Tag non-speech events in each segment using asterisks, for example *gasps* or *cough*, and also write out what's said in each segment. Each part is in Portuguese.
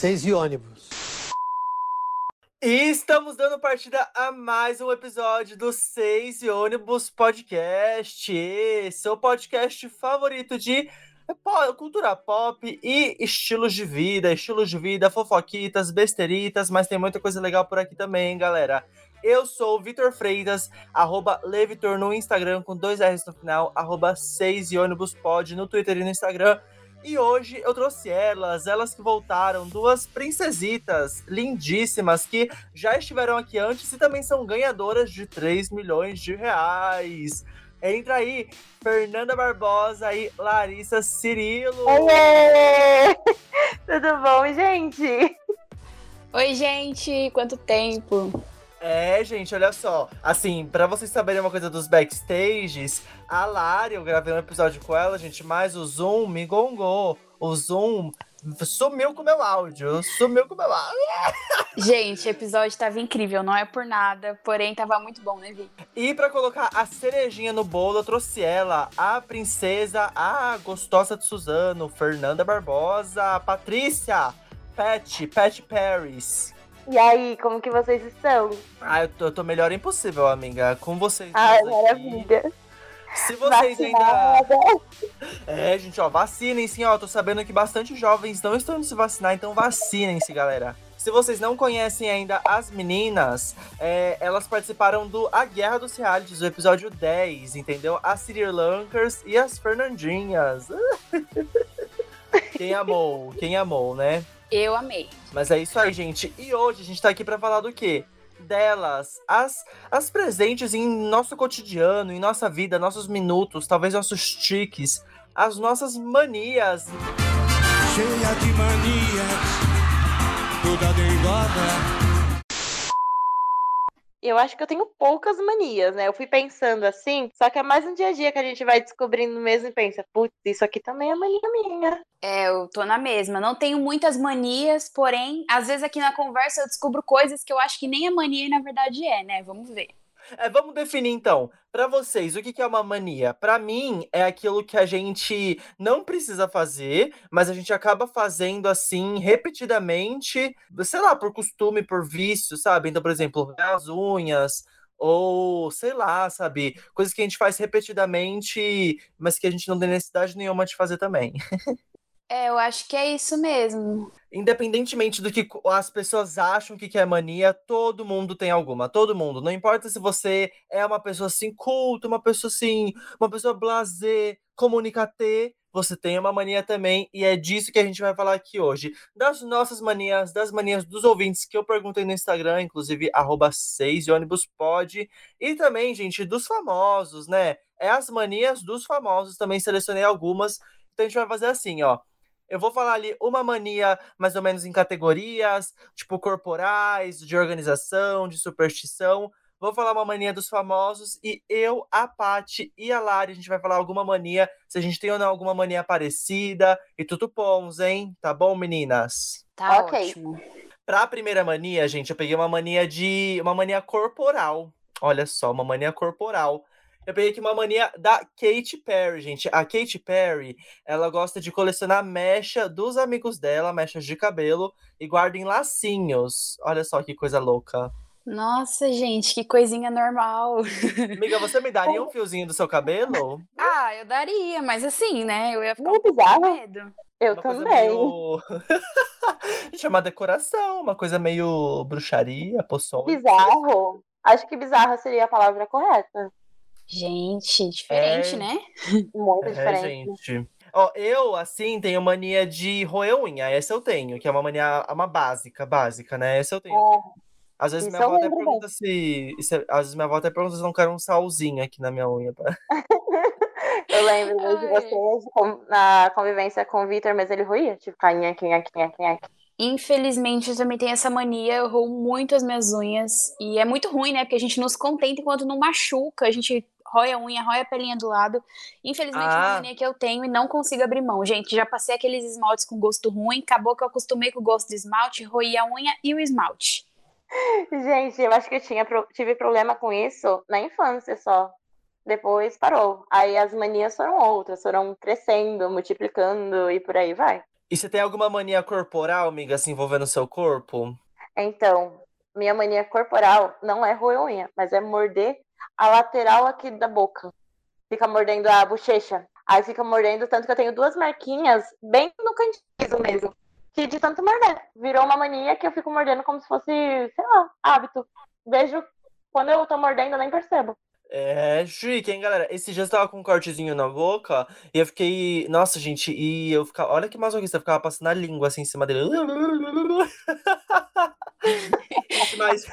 Seis e ônibus. E estamos dando partida a mais um episódio do Seis e Ônibus Podcast, seu podcast favorito de cultura pop e estilos de vida, estilos de vida, fofoquitas, besteritas, mas tem muita coisa legal por aqui também, galera. Eu sou o Vitor Freitas, arroba Levitor no Instagram, com dois R's no final, arroba 6 e ônibus pod no Twitter e no Instagram. E hoje eu trouxe elas, elas que voltaram, duas princesitas lindíssimas que já estiveram aqui antes e também são ganhadoras de 3 milhões de reais. Entra aí, Fernanda Barbosa e Larissa Cirilo. Oiê! *laughs* Tudo bom, gente? Oi, gente, quanto tempo? É, gente, olha só. Assim, para vocês saberem uma coisa dos backstages, a Lari, eu gravei um episódio com ela, gente, mas o Zoom me gongou. O Zoom sumiu com o meu áudio. Sumiu com o meu áudio. *laughs* Gente, o episódio tava incrível, não é por nada, porém tava muito bom, né, Vi? E para colocar a cerejinha no bolo, eu trouxe ela, a princesa, a gostosa de Suzano, Fernanda Barbosa, Patrícia, Pat, Pat Paris. E aí, como que vocês estão? Ah, eu tô, eu tô melhor impossível, amiga. Com vocês. Ai, maravilha. Se vocês Vacinada. ainda. É, gente, ó, vacinem sim, ó. Tô sabendo que bastante jovens não estão indo se vacinar, então vacinem-se, galera. Se vocês não conhecem ainda as meninas, é, elas participaram do A Guerra dos Realities, o episódio 10, entendeu? As Sri Lankers e as Fernandinhas. *laughs* Quem amou? Quem amou, né? Eu amei. Mas é isso aí, gente. E hoje a gente tá aqui para falar do quê? Delas, as, as presentes em nosso cotidiano, em nossa vida, nossos minutos, talvez nossos tiques, as nossas manias. Cheia de manias, toda dengosa. Eu acho que eu tenho poucas manias, né? Eu fui pensando assim, só que é mais um dia a dia que a gente vai descobrindo mesmo e pensa, putz, isso aqui também é mania minha. É, eu tô na mesma. Não tenho muitas manias, porém, às vezes aqui na conversa eu descubro coisas que eu acho que nem é mania e na verdade é, né? Vamos ver. É, vamos definir então. Para vocês, o que é uma mania? Para mim, é aquilo que a gente não precisa fazer, mas a gente acaba fazendo assim repetidamente, sei lá, por costume, por vício, sabe? Então, por exemplo, as unhas, ou sei lá, sabe? Coisas que a gente faz repetidamente, mas que a gente não tem necessidade nenhuma de fazer também. *laughs* É, eu acho que é isso mesmo. Independentemente do que as pessoas acham que é mania, todo mundo tem alguma. Todo mundo. Não importa se você é uma pessoa assim culta, uma pessoa assim, uma pessoa blazer, comunicater, você tem uma mania também, e é disso que a gente vai falar aqui hoje. Das nossas manias, das manias dos ouvintes que eu perguntei no Instagram, inclusive, arroba 6 ônibus pode. E também, gente, dos famosos, né? É as manias dos famosos, também selecionei algumas. Então a gente vai fazer assim, ó. Eu vou falar ali uma mania mais ou menos em categorias, tipo corporais, de organização, de superstição. Vou falar uma mania dos famosos e eu, a Paty e a Lari, a gente vai falar alguma mania, se a gente tem ou não alguma mania parecida e tudo pons, hein? Tá bom, meninas? Tá okay. ótimo. Pra primeira mania, gente, eu peguei uma mania de. uma mania corporal. Olha só, uma mania corporal. Eu peguei aqui uma mania da Katy Perry, gente. A Katy Perry, ela gosta de colecionar mecha dos amigos dela, mechas de cabelo, e guarda em lacinhos. Olha só que coisa louca. Nossa, gente, que coisinha normal. Amiga, você me daria *laughs* um fiozinho do seu cabelo? Ah, eu daria, mas assim, né? Eu ia ficar Muito um bizarro. com medo. Eu uma também. Meio... *laughs* Chama decoração, uma coisa meio bruxaria, poção. Bizarro. Acho que bizarra seria a palavra correta. Gente, diferente, é... né? *laughs* Muito é, diferente. Gente. Ó, eu, assim, tenho mania de roer unha. Essa eu tenho, que é uma mania, uma básica, básica, né? Essa eu tenho. É. Às vezes minha avó até pergunta se, se. Às vezes minha avó até pergunta se não quero um salzinho aqui na minha unha. Pra... *laughs* eu lembro *laughs* de vocês na convivência com o Vitor, mas ele roía, tipo, nhaque, nhaque, nhaque, nhaque. Infelizmente, eu também tenho essa mania, eu roo muito as minhas unhas. E é muito ruim, né? Porque a gente não se contenta enquanto não machuca. A gente rói a unha, rói a pelinha do lado. Infelizmente, ah. é uma mania que eu tenho e não consigo abrir mão. Gente, já passei aqueles esmaltes com gosto ruim, acabou que eu acostumei com o gosto de esmalte, roí a unha e o esmalte. Gente, eu acho que eu tinha, tive problema com isso na infância só. Depois parou. Aí as manias foram outras, foram crescendo, multiplicando e por aí vai. E você tem alguma mania corporal, amiga, se envolvendo o seu corpo? Então, minha mania corporal não é roer unha, mas é morder a lateral aqui da boca. Fica mordendo a bochecha. Aí fica mordendo, tanto que eu tenho duas marquinhas bem no cantinho mesmo. Que de tanto morder. Virou uma mania que eu fico mordendo como se fosse, sei lá, hábito. Vejo quando eu tô mordendo, eu nem percebo. É chique, hein, galera? Esse dia eu tava com um cortezinho na boca e eu fiquei. Nossa, gente, e eu ficava. Olha que masoquista, eu ficava passando a língua assim em cima dele. *laughs* mas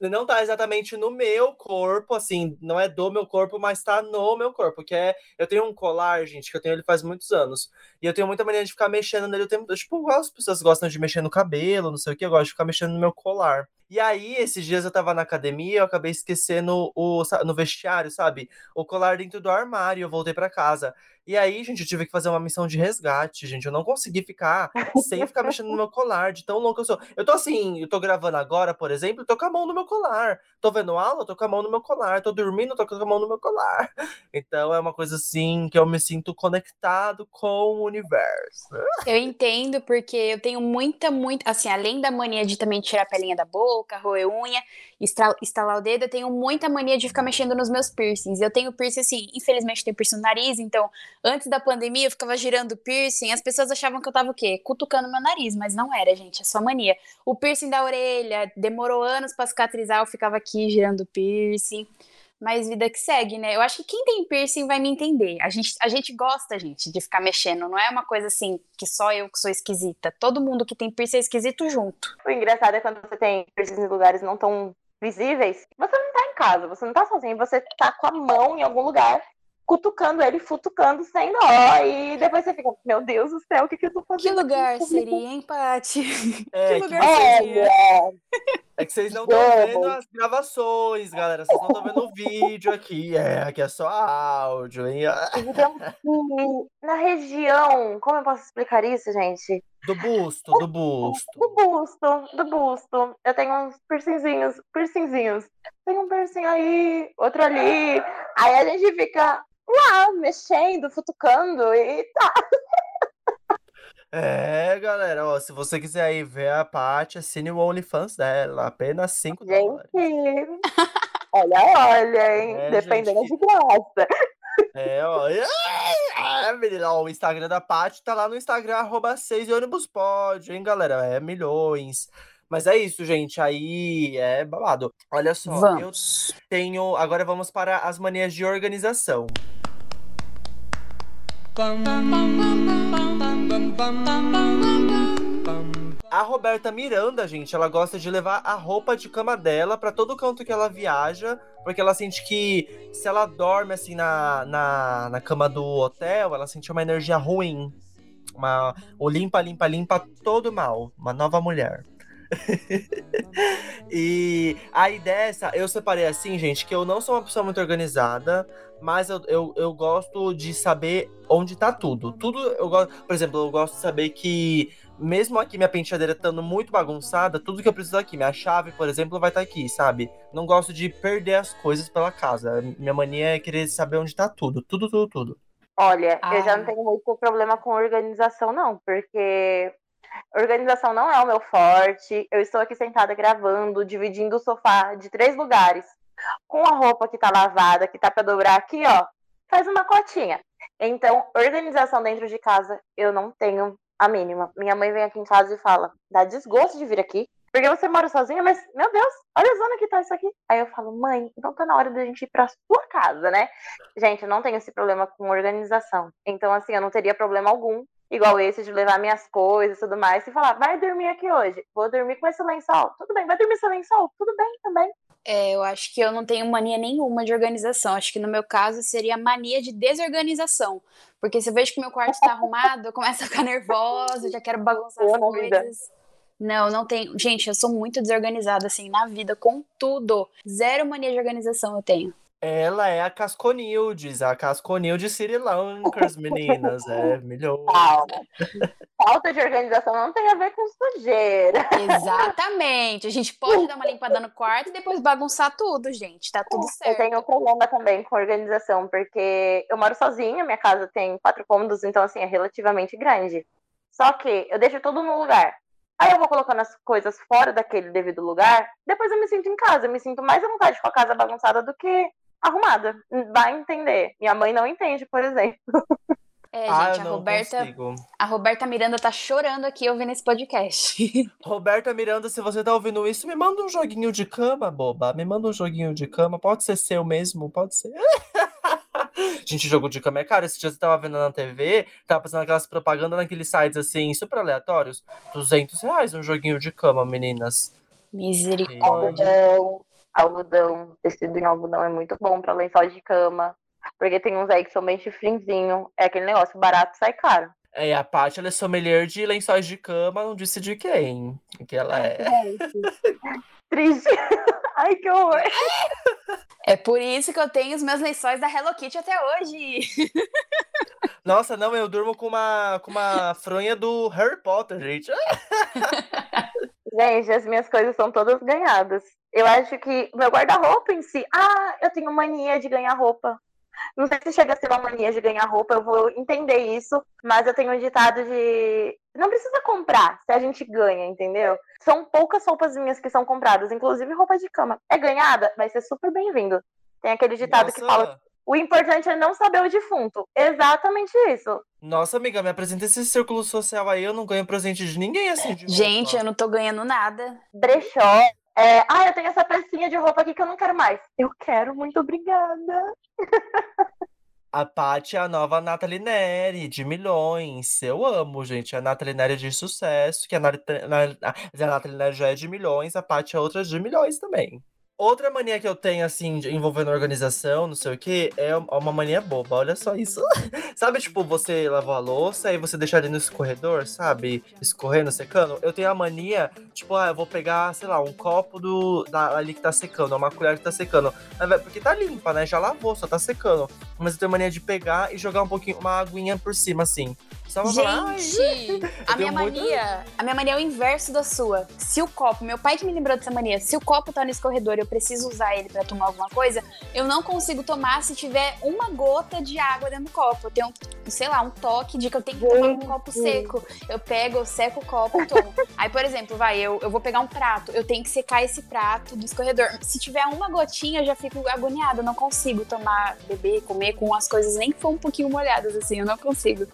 não tá exatamente no meu corpo, assim, não é do meu corpo, mas tá no meu corpo, que é, eu tenho um colar, gente, que eu tenho ele faz muitos anos, e eu tenho muita mania de ficar mexendo nele o tempo, tipo, as pessoas gostam de mexer no cabelo, não sei o que, eu gosto de ficar mexendo no meu colar. E aí, esses dias eu tava na academia, eu acabei esquecendo o no vestiário, sabe? O colar dentro do armário, eu voltei para casa. E aí, gente, eu tive que fazer uma missão de resgate, gente. Eu não consegui ficar sem ficar mexendo no meu colar, de tão louco eu sou. Eu tô assim, eu tô gravando agora, por exemplo, tô com a mão no meu colar. Tô vendo aula, tô com a mão no meu colar. Tô dormindo, tô com a mão no meu colar. *laughs* Então é uma coisa assim que eu me sinto conectado com o universo. Eu entendo, porque eu tenho muita, muita. Assim, além da mania de também tirar a pelinha da boca, roer unha, estalar o dedo, eu tenho muita mania de ficar mexendo nos meus piercings. Eu tenho piercing, assim, infelizmente tenho piercing no nariz, então Antes da pandemia, eu ficava girando piercing, as pessoas achavam que eu tava o quê? Cutucando meu nariz, mas não era, gente, é só mania. O piercing da orelha, demorou anos para cicatrizar, eu ficava aqui girando piercing. Mas vida que segue, né? Eu acho que quem tem piercing vai me entender. A gente, a gente gosta, gente, de ficar mexendo. Não é uma coisa assim que só eu que sou esquisita. Todo mundo que tem piercing é esquisito junto. O engraçado é quando você tem piercing em lugares não tão visíveis. Você não tá em casa, você não tá sozinho, você tá com a mão em algum lugar cutucando ele, futucando sem dó. E depois você fica, meu Deus do céu, o que, que eu tô fazendo? *laughs* Que lugar seria empate? É, que lugar que seria? É que vocês não estão vendo as gravações, galera. Vocês não estão vendo o vídeo aqui. É, aqui é só áudio, hein? Então, *laughs* na região, como eu posso explicar isso, gente? Do busto, do busto. Do busto, do busto. Eu tenho uns piercingzinhos, piercingzinhos. Tem um piercing aí, outro ali. Aí a gente fica, lá, mexendo, futucando e tá. É, galera, ó, se você quiser aí ver a Paty, assine o OnlyFans dela, apenas 5 dólares. Olha, olha, hein, é, dependendo gente, de graça. É, ó, é, menina, ó, o Instagram da Paty tá lá no Instagram, arroba 6 ônibus pode, hein, galera, é milhões. Mas é isso, gente. Aí é babado. Olha só, vamos. eu tenho. Agora vamos para as manias de organização. A Roberta Miranda, gente, ela gosta de levar a roupa de cama dela para todo canto que ela viaja, porque ela sente que se ela dorme assim na, na, na cama do hotel, ela sente uma energia ruim. Uma, o limpa, limpa, limpa todo mal. Uma nova mulher. *laughs* e aí dessa, eu separei assim, gente, que eu não sou uma pessoa muito organizada, mas eu, eu, eu gosto de saber onde tá tudo. Tudo eu gosto, por exemplo, eu gosto de saber que mesmo aqui minha penteadeira estando muito bagunçada, tudo que eu preciso aqui, minha chave, por exemplo, vai estar tá aqui, sabe? Não gosto de perder as coisas pela casa. Minha mania é querer saber onde tá tudo, tudo, tudo, tudo. Olha, ah. eu já não ah. tenho muito problema com organização, não, porque Organização não é o meu forte. Eu estou aqui sentada gravando, dividindo o sofá de três lugares. Com a roupa que tá lavada, que tá para dobrar aqui, ó, faz uma cotinha. Então, organização dentro de casa, eu não tenho a mínima. Minha mãe vem aqui em casa e fala: dá desgosto de vir aqui. Porque você mora sozinha, mas, meu Deus, olha a zona que tá isso aqui. Aí eu falo, mãe, então tá na hora da gente ir pra sua casa, né? Gente, eu não tenho esse problema com organização. Então, assim, eu não teria problema algum igual esse de levar minhas coisas e tudo mais, e falar, vai dormir aqui hoje, vou dormir com esse lençol, tudo bem, vai dormir esse lençol, tudo bem também. É, eu acho que eu não tenho mania nenhuma de organização. Acho que no meu caso seria mania de desorganização. Porque se eu vejo que meu quarto está arrumado, eu começo a ficar nervosa, já quero bagunçar as coisas. Não, não tenho. Gente, eu sou muito desorganizada, assim, na vida, com tudo. Zero mania de organização eu tenho. Ela é a Casconildes, a Casconildes Sri Lankers, meninas. É, *laughs* milhões. Falta de organização não tem a ver com sujeira. Exatamente. A gente pode dar uma limpada no quarto e depois bagunçar tudo, gente. Tá tudo certo. Eu tenho um problema também com organização, porque eu moro sozinha, minha casa tem quatro cômodos, então, assim, é relativamente grande. Só que eu deixo tudo no lugar. Aí eu vou colocando as coisas fora daquele devido lugar, depois eu me sinto em casa. Eu me sinto mais à vontade com a casa bagunçada do que arrumada. Vai entender. Minha mãe não entende, por exemplo. É, ah, gente, a Roberta, consigo. a Roberta Miranda tá chorando aqui ouvindo esse podcast. *laughs* Roberta Miranda, se você tá ouvindo isso, me manda um joguinho de cama, boba. Me manda um joguinho de cama. Pode ser seu mesmo, pode ser. *laughs* Gente, jogo de cama é caro. Esse dia você tava vendo na TV, tava passando aquelas propagandas naqueles sites assim, super aleatórios. 200 reais um joguinho de cama, meninas. Misericórdia. Algodão, algodão, tecido em algodão é muito bom pra lençol de cama. Porque tem uns aí que são bem chifrinzinho. É aquele negócio barato sai caro. É, a Paty, ela é sommelier de lençóis de cama, não disse de quem. Que ela é. Triste. *laughs* *laughs* Ai, que horror. É por isso que eu tenho os meus lençóis da Hello Kitty até hoje. *laughs* Nossa, não, eu durmo com uma, com uma fronha do Harry Potter, gente. Gente, as minhas coisas são todas ganhadas. Eu acho que meu guarda-roupa em si. Ah, eu tenho mania de ganhar roupa. Não sei se chega a ser uma mania de ganhar roupa, eu vou entender isso, mas eu tenho um ditado de. Não precisa comprar se a gente ganha, entendeu? São poucas roupas minhas que são compradas, inclusive roupa de cama. É ganhada? Vai ser super bem-vindo. Tem aquele ditado Nossa. que fala. O importante é não saber o defunto. Exatamente isso. Nossa, amiga, me apresenta esse círculo social aí. Eu não ganho presente de ninguém assim. De Gente, eu não tô ganhando nada. Brechó é, ah, eu tenho essa pecinha de roupa aqui que eu não quero mais. Eu quero, muito obrigada. A Paty é a nova Nathalie Neri, de milhões. Eu amo, gente. A Nathalie Neri é de sucesso, que a, Nathalie, a Nathalie Neri já é de milhões, a Paty é outra de milhões também. Outra mania que eu tenho, assim, envolvendo organização, não sei o que, é uma mania boba. Olha só isso. *laughs* sabe, tipo, você lavou a louça e você deixa ali no escorredor, sabe? Escorrendo, secando. Eu tenho a mania, tipo, ah, eu vou pegar, sei lá, um copo do da, ali que tá secando, uma colher que tá secando. Porque tá limpa, né? Já lavou, só tá secando. Mas eu tenho a mania de pegar e jogar um pouquinho, uma aguinha por cima, assim. Só Gente, *laughs* a minha mania, a minha mania é o inverso da sua. Se o copo, meu pai que me lembrou dessa mania, se o copo tá no escorredor e eu preciso usar ele para tomar alguma coisa, eu não consigo tomar se tiver uma gota de água dentro do copo. Eu tenho, sei lá, um toque de que eu tenho que tomar um copo seco. Eu pego, eu seco o copo e tomo. *laughs* Aí, por exemplo, vai, eu, eu vou pegar um prato, eu tenho que secar esse prato do escorredor. Se tiver uma gotinha, eu já fico agoniada, eu não consigo tomar, beber, comer com as coisas nem que for um pouquinho molhadas assim, eu não consigo.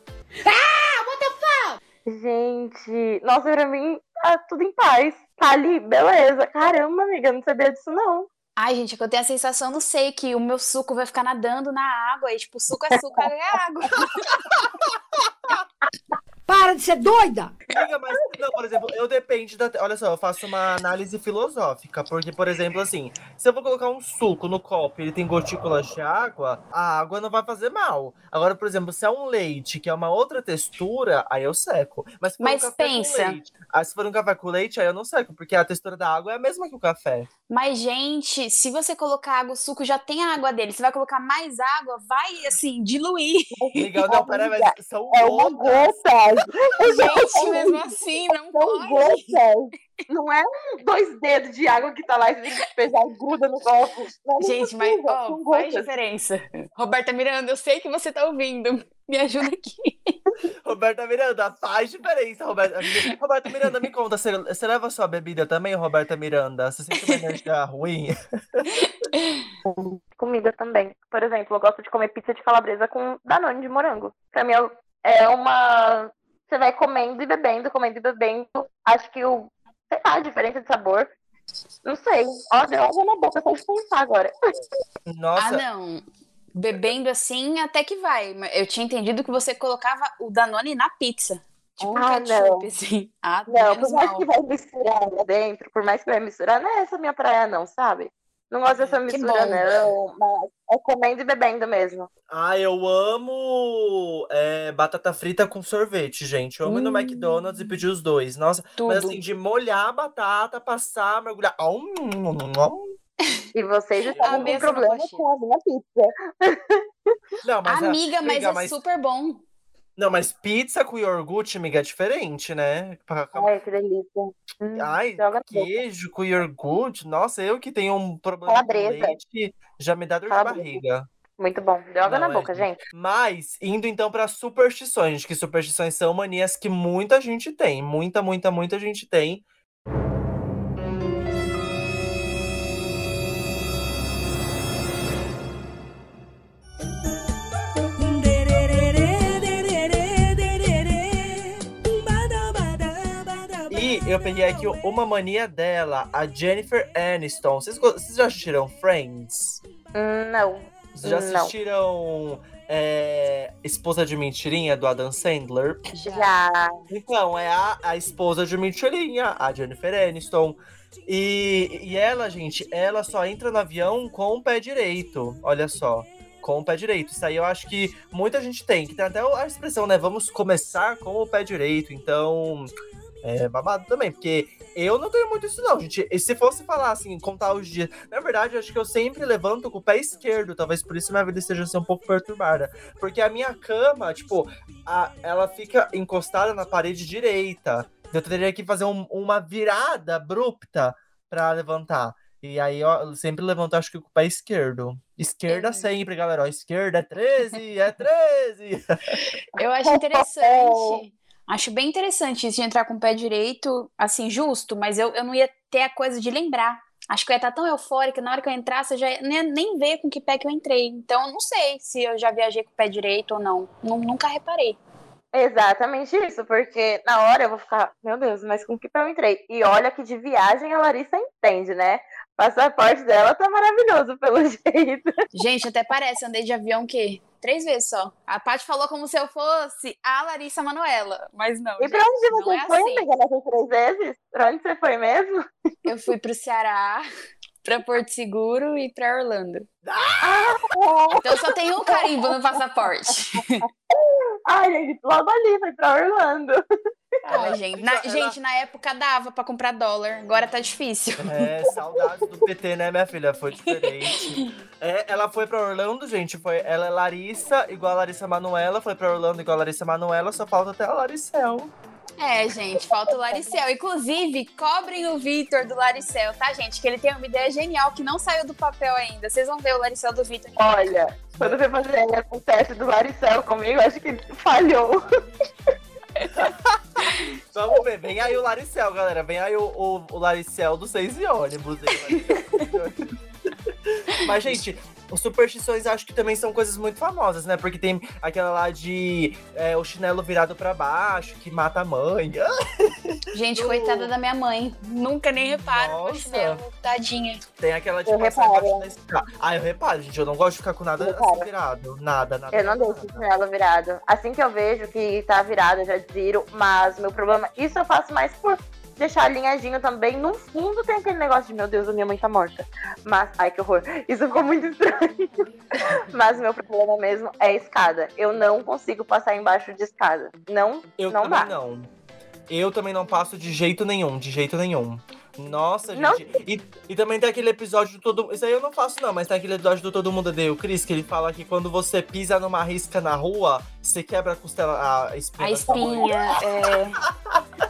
Ah, what the fuck? Gente, nossa, pra mim tá tudo em paz. Tá ali, beleza. Caramba, amiga, não sabia disso não. Ai, gente, é que eu tenho a sensação, não sei, que o meu suco vai ficar nadando na água. E, tipo, suco é suco, é água. *laughs* Para de ser doida! Amiga, mas, não, por exemplo, eu depende da. Olha só, eu faço uma análise filosófica. Porque, por exemplo, assim, se eu vou colocar um suco no copo e ele tem gotículas de água, a água não vai fazer mal. Agora, por exemplo, se é um leite, que é uma outra textura, aí eu seco. Mas, se for mas um pensa. Leite, aí, se for um café com leite, aí eu não seco, porque a textura da água é a mesma que o café. Mas, gente, se você colocar água, o suco já tem a água dele. Você vai colocar mais água, vai, assim, diluir. Legal, não, peraí, mas *laughs* são é uma gota. Gente, mesmo assim, não São pode. Gotas. Não é um dois dedos de água que tá lá e você tem que pesar gruda no copo. Não, Gente, mas ó, faz diferença. Roberta Miranda, eu sei que você tá ouvindo. Me ajuda aqui. *laughs* Roberta Miranda, faz diferença, Roberta. Roberta Miranda, me conta, você, você leva sua bebida também, Roberta Miranda? Você sente uma energia ruim? *laughs* Comida também. Por exemplo, eu gosto de comer pizza de calabresa com danone de morango. Pra mim é uma você vai comendo e bebendo, comendo e bebendo. Acho que o. Sei lá, a diferença de sabor. Não sei. Ó, deu água na boca só de pensar agora. Nossa. Ah, não. Bebendo assim, até que vai. Eu tinha entendido que você colocava o Danone na pizza. Tipo ah, um ketchup, não. assim. Ah, não, por mais mal. que vai misturar lá dentro, por mais que vai misturar, não é essa minha praia, não, sabe? Não gosto dessa mistura, não. Mas é comendo e bebendo mesmo. Ah, eu amo é, batata frita com sorvete, gente. Eu amo hum. no McDonald's e pedir os dois. Nossa, Tudo. mas assim, de molhar a batata, passar, mergulhar. E vocês estavam com problema com a minha pizza. Não, mas Amiga, a, mas é mas... super bom. Não, mas pizza com iogurte, amiga, é diferente, né? Ai, que delícia. Hum, Ai, queijo com iogurte. Nossa, eu que tenho um problema com leite, já me dá dor Calabresa. de barriga. Muito bom. Deu água na é, boca, gente. Mas, indo então para superstições, que superstições são manias que muita gente tem. Muita, muita, muita gente tem. Eu peguei aqui uma mania dela, a Jennifer Aniston. Vocês, vocês já assistiram Friends? Não. Vocês já assistiram é, Esposa de Mentirinha, do Adam Sandler? Já. Então, é a, a esposa de Mentirinha, a Jennifer Aniston. E, e ela, gente, ela só entra no avião com o pé direito. Olha só com o pé direito. Isso aí eu acho que muita gente tem, que tem até a expressão, né? Vamos começar com o pé direito. Então, é babado também, porque eu não tenho muito isso, não, gente. E se fosse falar assim, contar os dias. Na verdade, eu acho que eu sempre levanto com o pé esquerdo. Talvez por isso minha vida esteja assim, um pouco perturbada. Porque a minha cama, tipo, a, ela fica encostada na parede direita. Eu teria que fazer um, uma virada abrupta para levantar. E aí eu sempre levanto, acho que com o pé esquerdo. Esquerda é. sempre, galera. Ó, esquerda é 13, é 13. Eu acho interessante *laughs* Acho bem interessante isso de entrar com o pé direito, assim, justo, mas eu, eu não ia ter a coisa de lembrar. Acho que eu ia estar tão eufórica, na hora que eu entrasse, eu já ia nem, nem ver com que pé que eu entrei. Então, eu não sei se eu já viajei com o pé direito ou não. Nunca reparei. Exatamente isso, porque na hora eu vou ficar, meu Deus, mas com que pé eu entrei? E olha que de viagem a Larissa entende, né? O passaporte dela tá maravilhoso, pelo *laughs* jeito. Gente, até parece, andei de avião que Três vezes só. A Paty falou como se eu fosse a Larissa Manoela, mas não. E pra onde você é foi, assim. amiga, nessas três vezes? Pra onde você foi mesmo? Eu fui pro Ceará, *laughs* pra Porto Seguro e pra Orlando. Ah! Então só tem um carimbo no passaporte. *laughs* Ai, gente, logo ali, foi pra Orlando. Ai, gente. *laughs* Na, gente, na época dava pra comprar dólar, agora tá difícil. É, saudades do PT, né, minha filha? Foi diferente. *laughs* É, ela foi pra Orlando, gente. Foi, ela é Larissa, igual a Larissa Manuela. Foi pra Orlando, igual a Larissa Manuela. Só falta até a Laricel. É, gente, falta o Laricel. Inclusive, cobrem o Vitor do Laricel, tá, gente? Que ele tem uma ideia genial que não saiu do papel ainda. Vocês vão ver o Laricel do Vitor. Olha, quando você fazer o teste do Laricel comigo, acho que falhou. *laughs* Vamos ver, vem aí o Laricel, galera. Vem aí o, o, o Laricel do Seis e *laughs* ônibus. Mas, gente, os superstições acho que também são coisas muito famosas, né? Porque tem aquela lá de é, o chinelo virado para baixo, que mata a mãe. *laughs* Gente, coitada da minha mãe. Nunca nem reparo no chinelo, tadinha. Tem aquela de eu passar embaixo da Ah, eu reparo, gente. Eu não gosto de ficar com nada assim virado. Nada, nada. Eu não deixo o chinelo virado. Assim que eu vejo que tá virado, eu já desviro. Mas meu problema. Isso eu faço mais por deixar alinhadinho também. No fundo tem aquele negócio de, meu Deus, a minha mãe tá morta. Mas, ai que horror. Isso ficou muito estranho. *laughs* Mas meu problema mesmo é a escada. Eu não consigo passar embaixo de escada. Não, eu não dá. Não. Eu também não passo de jeito nenhum, de jeito nenhum. Nossa, gente. E, e também tem aquele episódio do Todo Isso aí eu não faço, não, mas tem aquele episódio do Todo Mundo Deu, Cris, que ele fala que quando você pisa numa risca na rua, você quebra a costela, a espinha. A espinha, é. *laughs*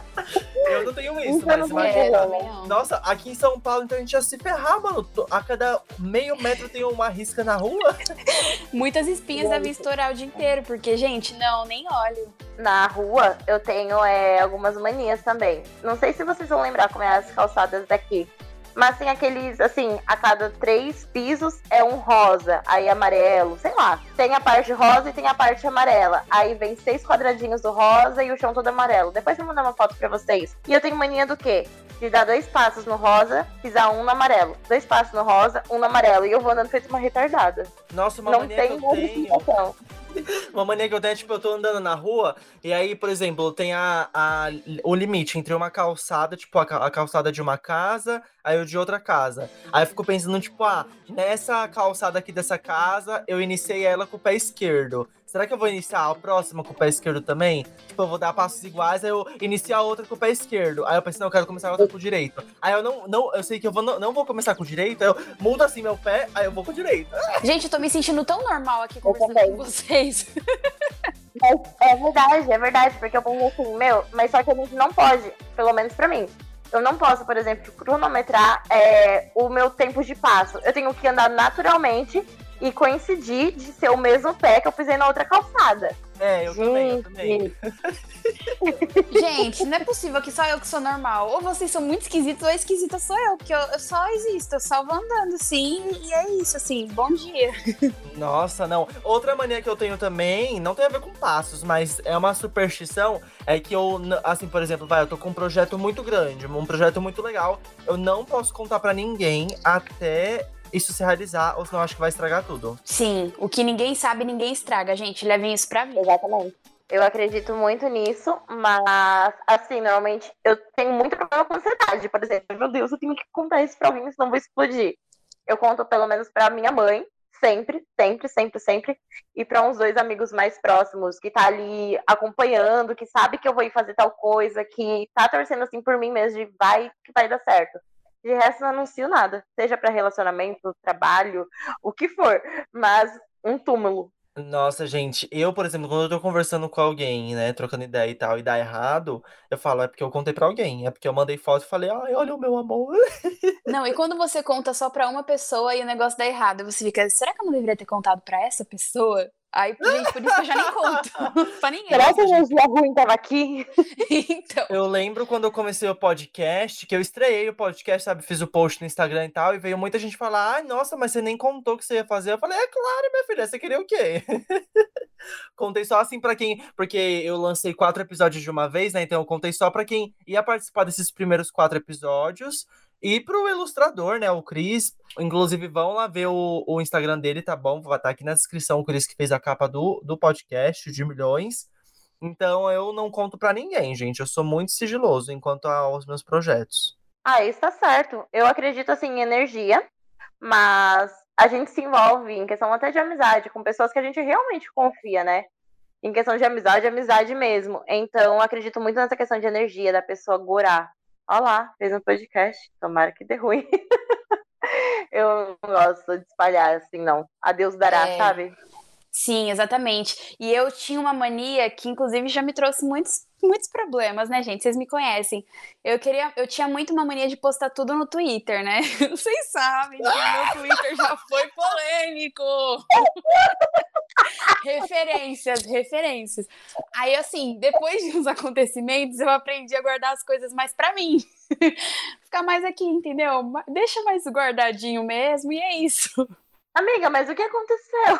Eu não tenho isso, mas imagina. Nossa, aqui em São Paulo, então a gente ia se ferrar, mano. A cada meio metro tem uma risca na rua. *laughs* Muitas espinhas devem estourar o dia inteiro, porque, gente, não, nem olho. Na rua, eu tenho é, algumas manias também. Não sei se vocês vão lembrar como é as calçadas daqui. Mas tem aqueles, assim, a cada três pisos é um rosa, aí amarelo, sei lá. Tem a parte rosa e tem a parte amarela. Aí vem seis quadradinhos do rosa e o chão todo amarelo. Depois eu vou mandar uma foto pra vocês. E eu tenho mania do quê? De dar dois passos no rosa, pisar um no amarelo. Dois passos no rosa, um no amarelo. E eu vou andando feito uma retardada. Nossa, uma Não mania tem que eu tenho. *laughs* Uma mania que eu tenho é, tipo, eu tô andando na rua e aí, por exemplo, tem a, a, o limite entre uma calçada, tipo, a, a calçada de uma casa, aí o de outra casa. Aí eu fico pensando, tipo, ah, nessa calçada aqui dessa casa, eu iniciei ela com o pé esquerdo. Será que eu vou iniciar a próxima com o pé esquerdo também? Tipo, eu vou dar passos iguais, aí eu iniciar a outra com o pé esquerdo. Aí eu pensei, não, eu quero começar a outra com o direito. Aí eu não, não eu sei que eu vou, não, não vou começar com o direito, aí eu mudo assim meu pé, aí eu vou com o direito. *laughs* Gente, eu tô me sentindo tão normal aqui conversando com vocês. *laughs* Mas é verdade, é verdade, porque eu penso assim, meu, mas só que a gente não pode, pelo menos pra mim, eu não posso, por exemplo, cronometrar é, o meu tempo de passo. Eu tenho que andar naturalmente e coincidir de ser o mesmo pé que eu pisei na outra calçada. É, eu também, eu também. *laughs* *laughs* Gente, não é possível que só eu que sou normal. Ou vocês são muito esquisitos, ou esquisita sou eu, porque eu, eu só existo, eu só vou andando assim, e é isso, assim, bom dia. *laughs* Nossa, não. Outra mania que eu tenho também, não tem a ver com passos, mas é uma superstição, é que eu, assim, por exemplo, vai, eu tô com um projeto muito grande, um projeto muito legal, eu não posso contar para ninguém até isso se realizar, ou senão acho que vai estragar tudo. Sim, o que ninguém sabe, ninguém estraga, gente. Levem isso pra vida. Exatamente. Eu acredito muito nisso, mas, assim, normalmente eu tenho muito problema com ansiedade. Por exemplo, meu Deus, eu tenho que contar isso pra alguém, senão vou explodir. Eu conto pelo menos pra minha mãe, sempre, sempre, sempre, sempre. E para uns dois amigos mais próximos, que tá ali acompanhando, que sabe que eu vou ir fazer tal coisa, que tá torcendo assim por mim mesmo, de vai que vai dar certo. De resto, não anuncio nada. Seja para relacionamento, trabalho, o que for. Mas um túmulo. Nossa, gente, eu, por exemplo, quando eu tô conversando com alguém, né, trocando ideia e tal, e dá errado, eu falo, é porque eu contei pra alguém, é porque eu mandei foto e falei, ai, olha o meu amor. *laughs* Não, e quando você conta só pra uma pessoa e o negócio dá errado, você fica, será que eu não deveria ter contado pra essa pessoa? Aí, gente, por isso que eu já nem conto *laughs* pra ninguém. Será que a energia ruim tava aqui? então. Eu lembro quando eu comecei o podcast, que eu estreiei o podcast, sabe? Fiz o post no Instagram e tal, e veio muita gente falar: ai, nossa, mas você nem contou o que você ia fazer. Eu falei: é claro, minha filha, você queria o quê? *laughs* contei só assim para quem. Porque eu lancei quatro episódios de uma vez, né? Então eu contei só para quem ia participar desses primeiros quatro episódios. E pro ilustrador, né, o Cris, inclusive vão lá ver o, o Instagram dele, tá bom? Vai estar aqui na descrição o Cris que fez a capa do, do podcast de milhões. Então eu não conto para ninguém, gente. Eu sou muito sigiloso enquanto aos meus projetos. Ah, isso tá certo. Eu acredito assim em energia, mas a gente se envolve em questão até de amizade com pessoas que a gente realmente confia, né? Em questão de amizade, amizade mesmo. Então, acredito muito nessa questão de energia da pessoa gorar. Olha lá, fez um podcast. Tomara que dê ruim. *laughs* eu não gosto de espalhar assim, não. A Deus dará, é... sabe? Sim, exatamente. E eu tinha uma mania que, inclusive, já me trouxe muitos, muitos problemas, né, gente? Vocês me conhecem. Eu queria, eu tinha muito uma mania de postar tudo no Twitter, né? *laughs* Vocês sabem que meu Twitter já foi polêmico. *laughs* referências, referências. Aí, assim, depois de uns acontecimentos, eu aprendi a guardar as coisas mais para mim. *laughs* Ficar mais aqui, entendeu? Deixa mais guardadinho mesmo, e é isso. Amiga, mas o que aconteceu?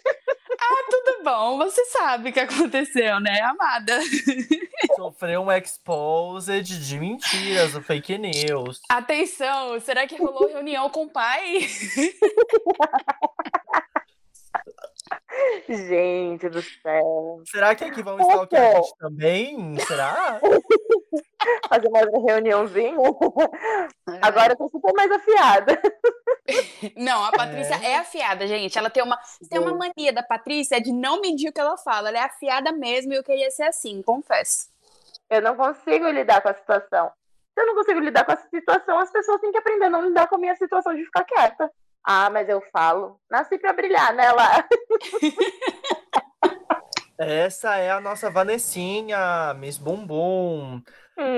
*laughs* Ah, tudo bom. Você sabe o que aconteceu, né, amada? *laughs* Sofreu um exposed de mentiras, o fake news. Atenção, será que rolou reunião com o pai? Gente do céu. Será que aqui vão stalkear a gente também? Será? *laughs* Fazer mais uma reuniãozinha? É. Agora eu tô super mais afiada. *laughs* Não, a Patrícia é, é afiada, gente. Ela tem uma, tem uma mania da Patrícia de não medir o que ela fala. Ela é afiada mesmo e eu queria ser assim, confesso. Eu não consigo lidar com a situação. Se eu não consigo lidar com essa situação, as pessoas têm que aprender a não lidar com a minha situação de ficar quieta. Ah, mas eu falo. Nasci pra brilhar, né, lá? *laughs* Essa é a nossa Vanessinha, Miss Bumbum.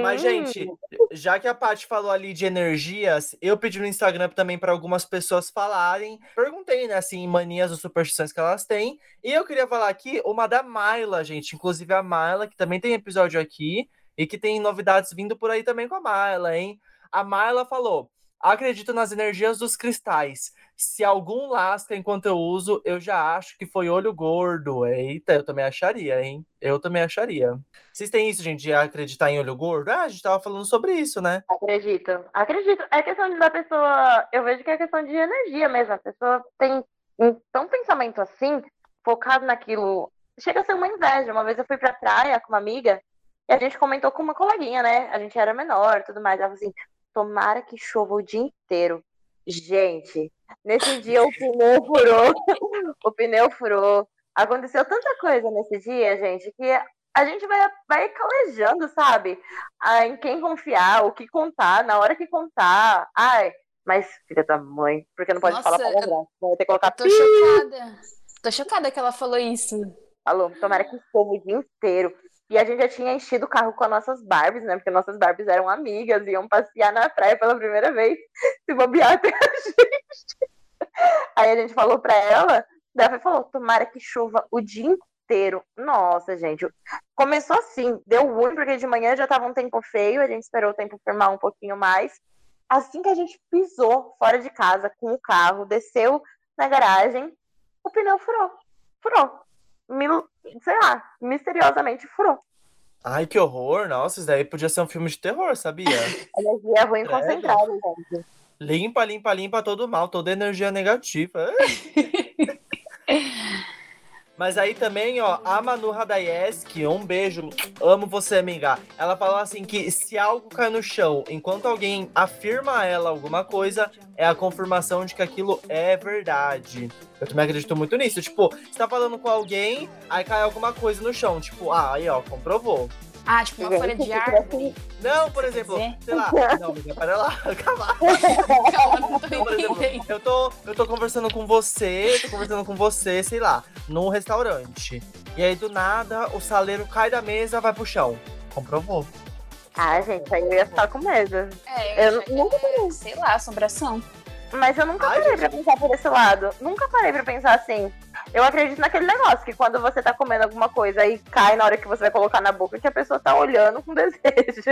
Mas, gente, hum. já que a Paty falou ali de energias, eu pedi no Instagram também para algumas pessoas falarem. Perguntei, né, assim, manias ou superstições que elas têm. E eu queria falar aqui uma da Maila, gente. Inclusive a Maila, que também tem episódio aqui. E que tem novidades vindo por aí também com a Maila, hein? A Maila falou: acredito nas energias dos cristais. Se algum lasca enquanto eu uso, eu já acho que foi olho gordo. Eita, eu também acharia, hein? Eu também acharia. Vocês têm isso, gente, de acreditar em olho gordo? Ah, a gente tava falando sobre isso, né? Acredito. Acredito. É questão da pessoa. Eu vejo que é questão de energia mesmo. A pessoa tem tão pensamento assim, focado naquilo. Chega a ser uma inveja. Uma vez eu fui pra praia com uma amiga e a gente comentou com uma coleguinha, né? A gente era menor tudo mais. Ela falou assim: tomara que chova o dia inteiro. Gente, nesse dia o pneu furou, *laughs* o pneu furou. Aconteceu tanta coisa nesse dia, gente, que a gente vai, vai calejando, sabe? Ah, em quem confiar, o que contar, na hora que contar. Ai, mas filha da mãe, porque não pode Nossa, falar palavrão. Vai ter que colocar Tô chocada. Tô chocada que ela falou isso. Falou, tomara que chova o dia inteiro. E a gente já tinha enchido o carro com as nossas Barbies, né? Porque nossas Barbies eram amigas, iam passear na praia pela primeira vez. *laughs* Se bobear até a gente. Aí a gente falou pra ela, daí falou, tomara que chova o dia inteiro. Nossa, gente. Começou assim, deu ruim, porque de manhã já tava um tempo feio, a gente esperou o tempo firmar um pouquinho mais. Assim que a gente pisou fora de casa com o carro, desceu na garagem, o pneu furou. Furou. Sei lá, misteriosamente furou. Ai, que horror. Nossa, isso daí podia ser um filme de terror, sabia? *laughs* energia ruim concentrada, gente. Limpa, limpa, limpa todo mal, toda energia negativa. *laughs* Mas aí também, ó, a Manu Radayeski, um beijo, amo você, amiga. Ela falou assim que se algo cai no chão enquanto alguém afirma a ela alguma coisa, é a confirmação de que aquilo é verdade. Eu também acredito muito nisso. Tipo, você tá falando com alguém, aí cai alguma coisa no chão. Tipo, ah, aí, ó, comprovou. Ah, tipo uma folha de árvore. Não, por exemplo, sei lá. *laughs* Não, amiga, para lá. *laughs* Calma. *laughs* Calma, não tô então, por exemplo, eu tô, eu tô conversando com você, tô conversando com você, sei lá, num restaurante. E aí, do nada, o saleiro cai da mesa vai pro chão. Comprovou. Ah, gente, aí eu ia ficar com medo. É, eu, eu nunca é, sei lá, assombração. Mas eu nunca Ai, parei gente... pra pensar por esse lado. Nunca parei pra pensar assim. Eu acredito naquele negócio, que quando você tá comendo alguma coisa e cai na hora que você vai colocar na boca, que a pessoa tá olhando com *laughs* desejo.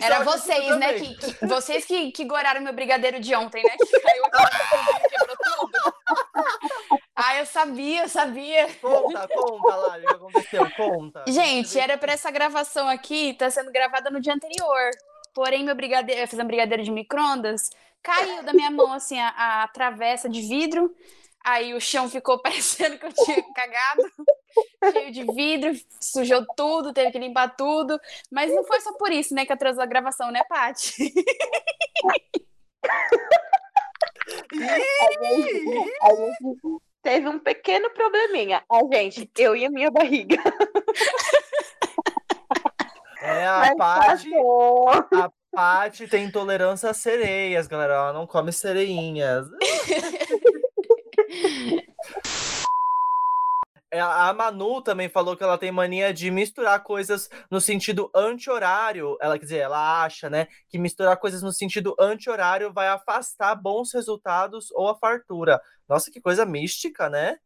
Era vocês, né? Que, que, vocês que, que goraram meu brigadeiro de ontem, né? Que caiu aqui, quebrou tudo. Ah, eu sabia, eu sabia. Conta, conta lá, o que aconteceu, conta. Gente, era pra essa gravação aqui, tá sendo gravada no dia anterior. Porém, meu brigadeiro, eu fiz um brigadeiro de micro-ondas, caiu da minha mão, assim, a, a travessa de vidro. Aí o chão ficou *laughs* parecendo que eu tinha cagado, cheio de vidro, sujou tudo, teve que limpar tudo. Mas não foi só por isso, né, que atrasou a gravação, né, Paty? *laughs* a gente teve um pequeno probleminha. A gente, eu e a minha barriga. *laughs* É, a Paty, a Paty tem intolerância a sereias, galera. Ela não come sereinhas. *laughs* É, a Manu também falou que ela tem mania de misturar coisas no sentido anti-horário. Ela quer dizer, ela acha, né, que misturar coisas no sentido anti-horário vai afastar bons resultados ou a fartura. Nossa, que coisa mística, né?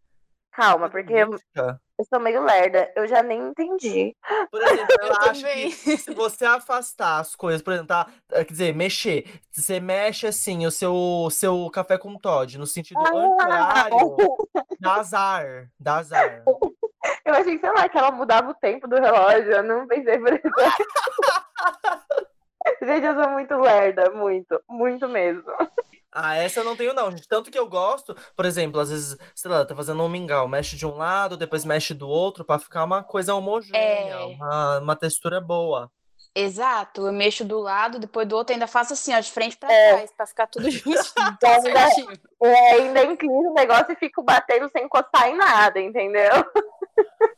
Calma, porque mística. eu sou meio lerda, eu já nem entendi. Por exemplo, *laughs* ela acha que se você afastar as coisas, por exemplo, tá, eh, quer dizer, mexer, você mexe assim o seu, seu café com Todd no sentido ah. anti-horário, *laughs* dá azar, dá azar. *laughs* Eu achei, sei lá, que ela mudava o tempo do relógio, eu não pensei por isso. Gente, eu sou muito lerda, muito, muito mesmo. Ah, essa eu não tenho, não, gente. Tanto que eu gosto, por exemplo, às vezes, sei lá, tá fazendo um mingau, mexe de um lado, depois mexe do outro, para ficar uma coisa homogênea, é... uma, uma textura boa. Exato, eu mexo do lado, depois do outro, ainda faço assim, ó, de frente para é. trás, pra ficar tudo *laughs* justo. ainda, é, ainda inclino o negócio e fico batendo sem encostar em nada, entendeu? *laughs*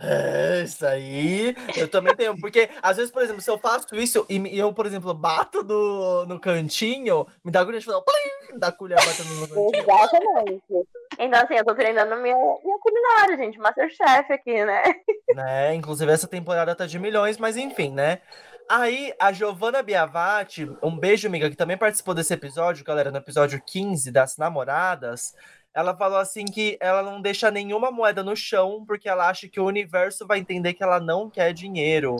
É, isso aí eu também tenho. Porque, às vezes, por exemplo, se eu faço isso e eu, por exemplo, bato no, no cantinho, me dá agonia de falar, plim, dá colher batendo no cantinho. Exatamente. Então, assim, eu tô treinando minha, minha culinária, gente. Masterchef aqui, né? Né? Inclusive, essa temporada tá de milhões, mas enfim, né? Aí, a Giovanna Biavati, um beijo, amiga, que também participou desse episódio, galera, no episódio 15 das namoradas ela falou assim que ela não deixa nenhuma moeda no chão porque ela acha que o universo vai entender que ela não quer dinheiro.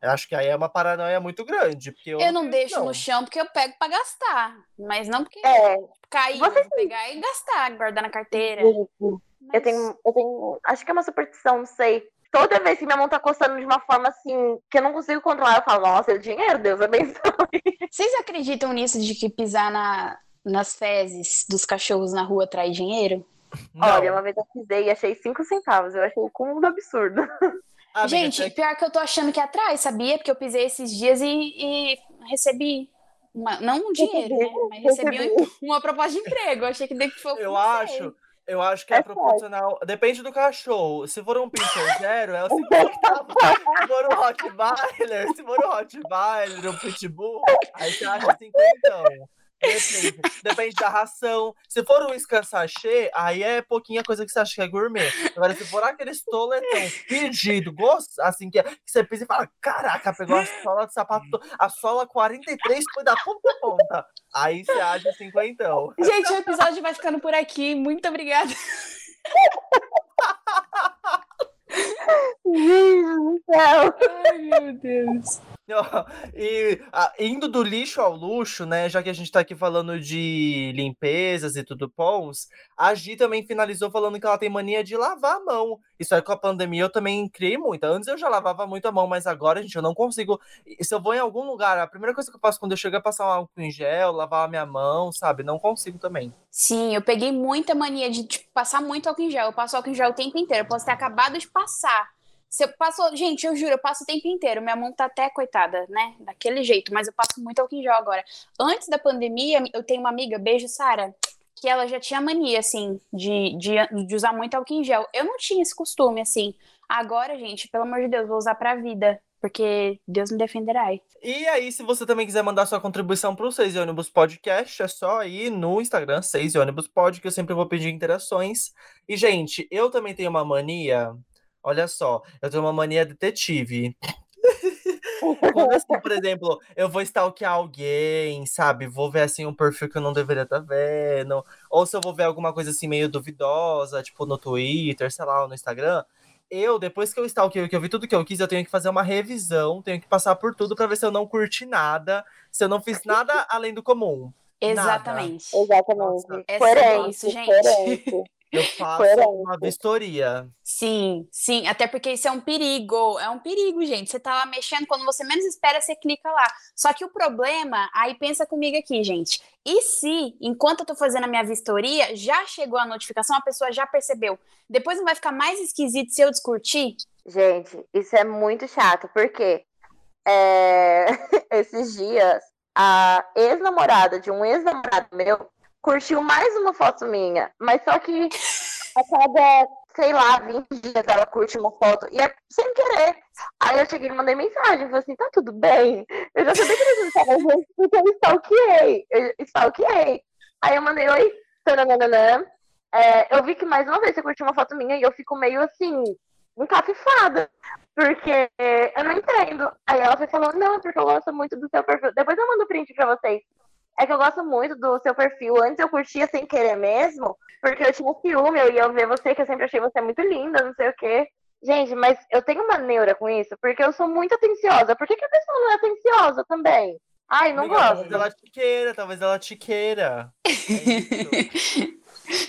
Eu acho que aí é uma paranoia muito grande. Porque eu, eu não, não deixo não. no chão porque eu pego para gastar. Mas não porque é. cair, Você... pegar e gastar, guardar na carteira. Mas... Eu tenho, eu tenho. Acho que é uma superstição, não sei. Toda vez que minha mão tá coçando de uma forma assim, que eu não consigo controlar, eu falo, nossa, é dinheiro, Deus abençoe. Vocês acreditam nisso de que pisar na, nas fezes dos cachorros na rua traz dinheiro? Não. Olha, uma vez eu pisei e achei 5 centavos. Eu achei o cúmulo absurdo. Ah, Gente, pior que eu tô achando que é atrás, sabia? Porque eu pisei esses dias e, e recebi. Uma, não um dinheiro, né? Mas recebi, uma proposta de emprego. Eu achei que foi. Eu acho. Eu acho que é, é proporcional. Depende do cachorro. Se for um pincher zero, é o 50 Se for um Rottweiler, se for um Rottweiler, um Pitbull, aí você acha 50. Depende. Depende da ração. Se for um scansachê, aí é pouquinha coisa que você acha que é gourmet. Agora, se for aquele toletão pedido, gosto, assim, que, que, você pisa e fala: caraca, pegou a sola de sapato, a sola 43 foi da ponta a ponta. Aí você age cinquentão. Gente, o episódio vai ficando por aqui. Muito obrigada. Gente do céu. Ai, meu Deus. *laughs* E a, indo do lixo ao luxo, né? Já que a gente tá aqui falando de limpezas e tudo pons, a Gi também finalizou falando que ela tem mania de lavar a mão. Isso aí com a pandemia eu também criei muito. Antes eu já lavava muito a mão, mas agora, gente, eu não consigo. Se eu vou em algum lugar, a primeira coisa que eu faço quando eu chego é passar um álcool em gel, lavar a minha mão, sabe? Não consigo também. Sim, eu peguei muita mania de tipo, passar muito álcool em gel. Eu passo álcool em gel o tempo inteiro. Eu posso ter acabado de passar. Se eu passo, gente, eu juro, eu passo o tempo inteiro. Minha mão tá até coitada, né? Daquele jeito, mas eu passo muito álcool em gel agora. Antes da pandemia, eu tenho uma amiga, beijo, Sara, que ela já tinha mania, assim, de, de, de usar muito álcool em gel. Eu não tinha esse costume, assim. Agora, gente, pelo amor de Deus, vou usar pra vida. Porque Deus me defenderá. E aí, se você também quiser mandar sua contribuição pro 6 ônibus podcast, é só ir no Instagram, 6 ônibus pod, que eu sempre vou pedir interações. E, gente, eu também tenho uma mania Olha só, eu tenho uma mania detetive. *laughs* Quando, assim, por exemplo, eu vou stalkear alguém, sabe? Vou ver, assim, um perfil que eu não deveria estar tá vendo. Ou se eu vou ver alguma coisa, assim, meio duvidosa, tipo, no Twitter, sei lá, ou no Instagram. Eu, depois que eu stalkeei, que eu vi tudo que eu quis, eu tenho que fazer uma revisão, tenho que passar por tudo para ver se eu não curti nada, se eu não fiz nada além do comum. Exatamente. Nada. Exatamente. É Coerente, isso, gente. Coerente. Eu *laughs* faço uma vistoria. Sim, sim, até porque isso é um perigo, é um perigo, gente. Você tá lá mexendo, quando você menos espera, você clica lá. Só que o problema, aí pensa comigo aqui, gente. E se, enquanto eu tô fazendo a minha vistoria, já chegou a notificação, a pessoa já percebeu? Depois não vai ficar mais esquisito se eu descurtir? Gente, isso é muito chato, porque é... *laughs* esses dias a ex-namorada de um ex-namorado meu curtiu mais uma foto minha, mas só que a cada, sei lá, 20 dias ela curte uma foto e é sem querer. Aí eu cheguei e mandei mensagem, falei assim, tá tudo bem? Eu já sabia que eles estavam juntos porque eu stalkeei, eu stalkeei. Aí eu mandei, oi, tananana. É, eu vi que mais uma vez você curtiu uma foto minha e eu fico meio assim, encafifada. Porque eu não entendo. Aí ela falou, não, porque eu gosto muito do seu perfil. Depois eu mando print pra vocês. É que eu gosto muito do seu perfil. Antes eu curtia sem querer mesmo, porque eu tinha ciúme, eu ia ver você, que eu sempre achei você muito linda, não sei o quê. Gente, mas eu tenho uma neura com isso, porque eu sou muito atenciosa. Por que, que a pessoa não é atenciosa também? Ai, não Amiga, gosto. Talvez ela te queira, talvez ela te queira. É *laughs*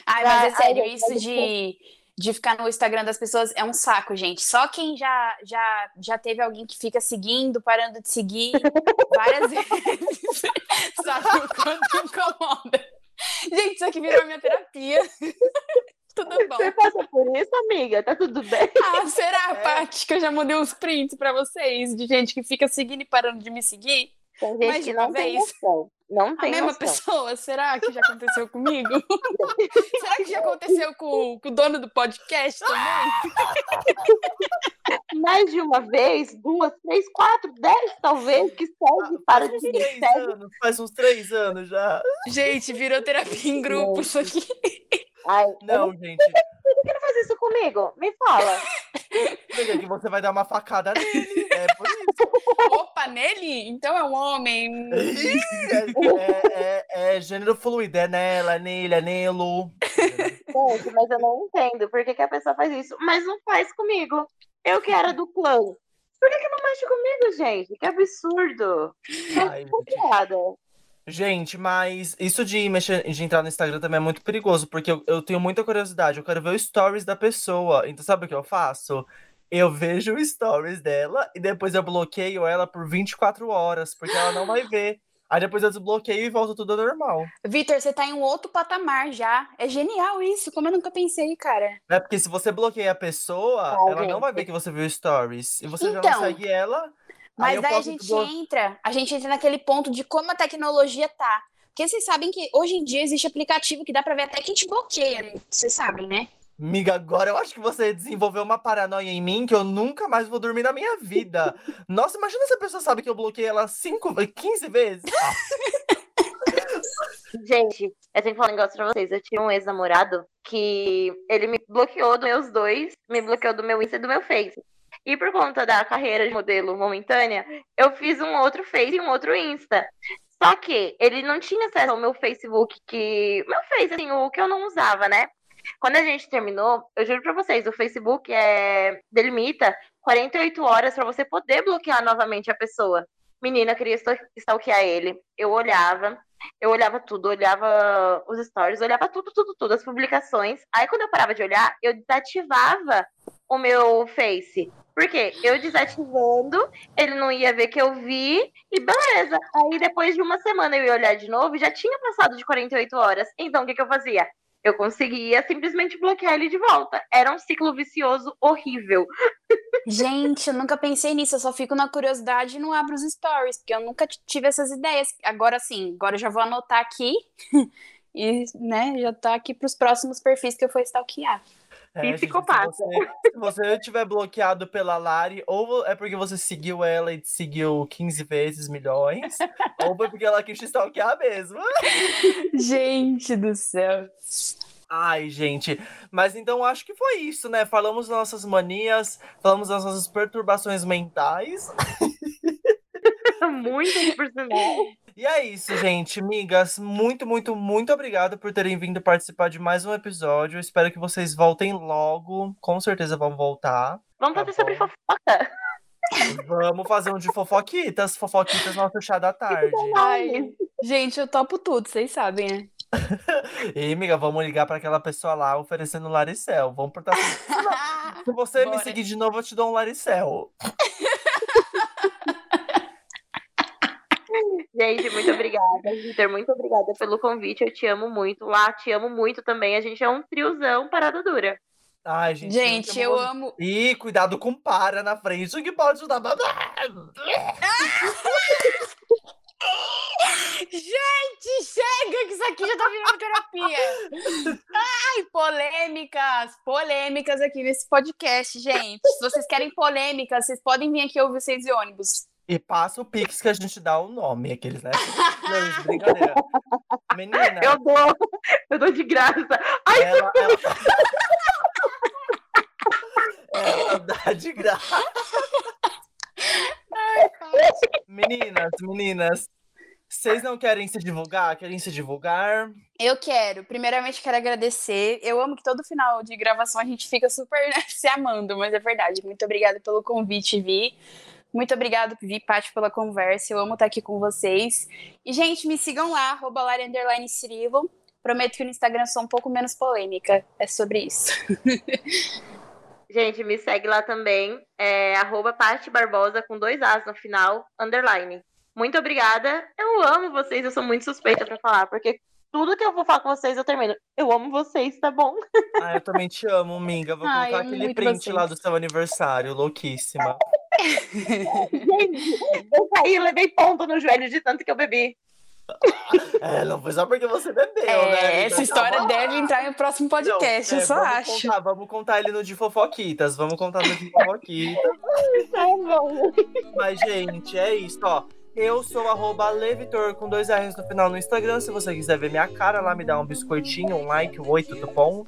Ai, mas é sério, isso de de ficar no Instagram das pessoas é um saco, gente. Só quem já já já teve alguém que fica seguindo, parando de seguir várias *laughs* vezes, sabe o quanto incomoda. Gente, isso aqui virou minha terapia. *laughs* Tudo bom. Você passa por isso, amiga? Tá tudo bem? *laughs* Ah, será, é. Paty, que eu já mandei uns prints pra vocês de gente que fica seguindo e parando de me seguir? Tem gente Mas que não tem noção. Não tem a mesma noção. pessoa? Será que já aconteceu comigo? *laughs* Será que já aconteceu com, com, o dono do podcast também? *laughs* Mais de uma vez, duas, três, quatro, dez, talvez, que segue para de. Anos, faz uns três anos já. Gente, virou terapia em grupo isso aqui. Ai, não, eu... gente. Por que não faz isso comigo? Me fala. *laughs* Porque que você vai dar uma facada nele. É por isso. *laughs* Opa, nele? Então é um homem. é, é, é, gênero fluido, é nela, é nele, é nelo. Gente, mas eu não entendo por que, que a pessoa faz isso. Mas não faz comigo. Eu que era do clã. Por que, que não mexe comigo, gente? Que absurdo. Ai, Gente, mas isso de, mexer, de entrar no Instagram também é muito perigoso, porque eu, eu tenho muita curiosidade. Eu quero ver os stories da pessoa. Então, sabe o que eu faço? Eu vejo o stories dela e depois eu bloqueio ela por 24 horas, porque ela não vai *gasps* ver. Aí depois eu desbloqueio e volta tudo normal. Vitor, você tá em um outro patamar já. É genial isso, como eu nunca pensei, cara. É porque se você bloqueia a pessoa, ela gente. não vai ver que você viu stories. E você então, já não então, segue ela, mas daí a gente entra, a gente entra naquele ponto de como a tecnologia tá. Porque vocês sabem que hoje em dia existe aplicativo que dá pra ver até quem te bloqueia, né? Vocês sabem, né? Miga, agora eu acho que você desenvolveu uma paranoia em mim que eu nunca mais vou dormir na minha vida. *laughs* Nossa, imagina se a pessoa sabe que eu bloqueei ela 5, 15 vezes. *laughs* Gente, eu tenho que falar um negócio pra vocês. Eu tinha um ex-namorado que ele me bloqueou dos meus dois, me bloqueou do meu Insta e do meu Face. E por conta da carreira de modelo momentânea, eu fiz um outro Face e um outro Insta. Só que ele não tinha acesso ao meu Facebook, que. Meu Face, assim, o que eu não usava, né? Quando a gente terminou, eu juro pra vocês, o Facebook é delimita 48 horas para você poder bloquear novamente a pessoa. Menina, queria stalkear ele. Eu olhava, eu olhava tudo, olhava os stories, olhava tudo, tudo, tudo, as publicações. Aí quando eu parava de olhar, eu desativava o meu Face. Por quê? Eu desativando, ele não ia ver que eu vi, e beleza. Aí depois de uma semana eu ia olhar de novo, já tinha passado de 48 horas. Então o que, que eu fazia? Eu conseguia simplesmente bloquear ele de volta. Era um ciclo vicioso horrível. Gente, eu nunca pensei nisso. Eu só fico na curiosidade e não abro os stories, porque eu nunca tive essas ideias. Agora sim, agora eu já vou anotar aqui *laughs* e, né, já tá aqui para os próximos perfis que eu for stalkear. É, Psicopata. Gente, se, você, se você tiver bloqueado pela Lari, ou é porque você seguiu ela e te seguiu 15 vezes milhões, *laughs* ou foi porque ela quis te stalkear mesmo. *laughs* Gente do céu. Ai, gente. Mas então acho que foi isso, né? Falamos das nossas manias, falamos das nossas perturbações mentais. *laughs* Muito por sinal. E é isso, gente. Migas, muito, muito, muito obrigado por terem vindo participar de mais um episódio. espero que vocês voltem logo. Com certeza vão voltar. Vamos tá fazer sobre fofoca. Vamos fazer um de fofoquitas. Fofoquitas nosso chá da tarde. Ai, gente, eu topo tudo, vocês sabem, *laughs* né? e, amiga, vamos ligar para aquela pessoa lá oferecendo Laricel. Vamos portar. *laughs* Se você Bora. me seguir de novo, eu te dou um Laricel. *laughs* Gente, muito obrigada, Vitor. Muito obrigada pelo convite. Eu te amo muito. Lá, te amo muito também. A gente é um triozão parada dura. Ai, gente. Gente, eu amo. Ih, cuidado com para na frente, que pode ajudar. Gente, chega que isso aqui já tá virando terapia. Ai, polêmicas, polêmicas aqui nesse podcast, gente. Se vocês querem polêmicas, vocês podem vir aqui ouvir vocês e ônibus. E passa o Pix que a gente dá o nome, aqueles, né? Não, *laughs* brincadeira. Menina. Eu dou, eu dou de graça. Ai, ela, ela... *laughs* ela dá de graça. Ai, meninas, meninas, vocês não querem se divulgar? Querem se divulgar? Eu quero. Primeiramente, quero agradecer. Eu amo que todo final de gravação a gente fica super né, *laughs* se amando, mas é verdade. Muito obrigada pelo convite, Vi. Muito obrigada, Vi, Paty, pela conversa. Eu amo estar aqui com vocês. E, gente, me sigam lá, arroba Cirilo. Prometo que no Instagram sou um pouco menos polêmica. É sobre isso. *laughs* Gente, me segue lá também. É arroba Paty Barbosa com dois As no final, underline. Muito obrigada. Eu amo vocês, eu sou muito suspeita para falar, porque tudo que eu vou falar com vocês, eu termino. Eu amo vocês, tá bom? Ah, eu também te amo, Minga. Vou Ai, colocar aquele print vocês. lá do seu aniversário, louquíssima. *laughs* Gente, eu caí e levei ponto no joelho de tanto que eu bebi. *laughs* É, não foi só porque você bebeu, é, né? Essa então, história tá deve entrar no próximo podcast, não, é, eu só vamos acho. Contar, vamos contar ele no de fofoquitas. Vamos contar no de fofoquitas. *laughs* tá. Mas, gente, é isso, ó. Eu sou arroba Levitor com dois R's no final no Instagram. Se você quiser ver minha cara lá, me dá um biscoitinho, um like, um oi, tudo bom,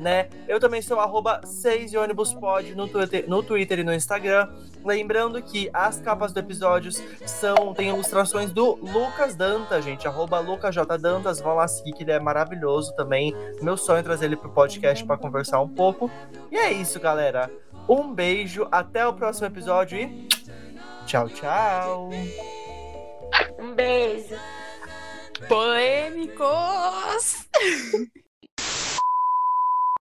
né? Eu também sou arroba 6 ônibus pod no Twitter, no Twitter e no Instagram. Lembrando que as capas do episódios são tem ilustrações do Lucas Danta, gente. Arroba LucasJDantas. Vão lá seguir, que ele é maravilhoso também. Meu sonho é trazer ele pro podcast para conversar um pouco. E é isso, galera. Um beijo, até o próximo episódio e tchau, tchau. Um beijo. Polêmicos! *laughs*